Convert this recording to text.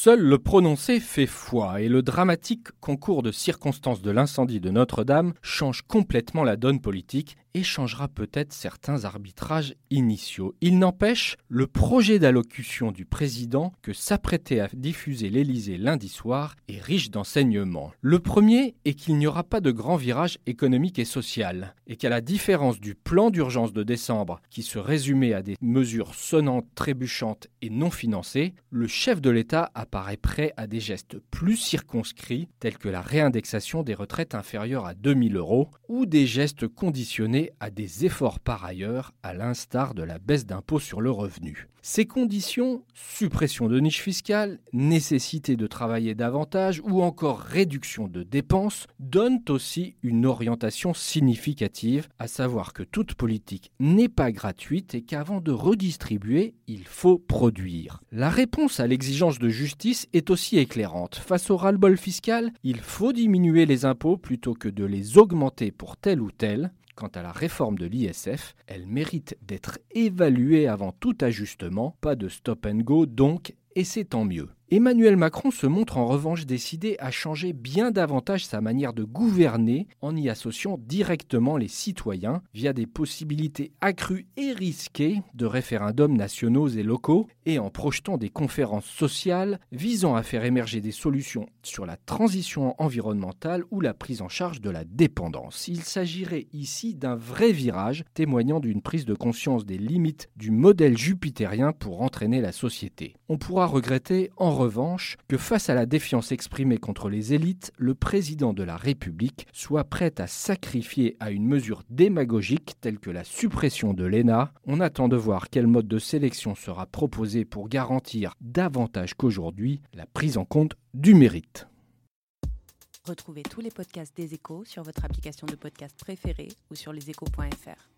Seul le prononcé fait foi et le dramatique concours de circonstances de l'incendie de Notre-Dame change complètement la donne politique et changera peut-être certains arbitrages initiaux. Il n'empêche, le projet d'allocution du président que s'apprêtait à diffuser l'Élysée lundi soir est riche d'enseignements. Le premier est qu'il n'y aura pas de grand virage économique et social, et qu'à la différence du plan d'urgence de décembre, qui se résumait à des mesures sonnantes, trébuchantes et non financées, le chef de l'État apparaît prêt à des gestes plus circonscrits, tels que la réindexation des retraites inférieures à 2000 euros, ou des gestes conditionnés à des efforts par ailleurs, à l'instar de la baisse d'impôt sur le revenu. Ces conditions, suppression de niches fiscales, nécessité de travailler davantage ou encore réduction de dépenses, donnent aussi une orientation significative, à savoir que toute politique n'est pas gratuite et qu'avant de redistribuer, il faut produire. La réponse à l'exigence de justice est aussi éclairante. Face au ras-le-bol fiscal, il faut diminuer les impôts plutôt que de les augmenter pour tel ou tel. Quant à la réforme de l'ISF, elle mérite d'être évaluée avant tout ajustement, pas de stop and go donc, et c'est tant mieux. Emmanuel Macron se montre en revanche décidé à changer bien davantage sa manière de gouverner en y associant directement les citoyens via des possibilités accrues et risquées de référendums nationaux et locaux et en projetant des conférences sociales visant à faire émerger des solutions sur la transition environnementale ou la prise en charge de la dépendance. Il s'agirait ici d'un vrai virage témoignant d'une prise de conscience des limites du modèle jupitérien pour entraîner la société. On pourra regretter en revanche que face à la défiance exprimée contre les élites, le président de la République soit prêt à sacrifier à une mesure démagogique telle que la suppression de l'ENA. On attend de voir quel mode de sélection sera proposé pour garantir davantage qu'aujourd'hui la prise en compte du mérite. Retrouvez tous les podcasts des échos sur votre application de podcast préférée ou sur leséchos.fr.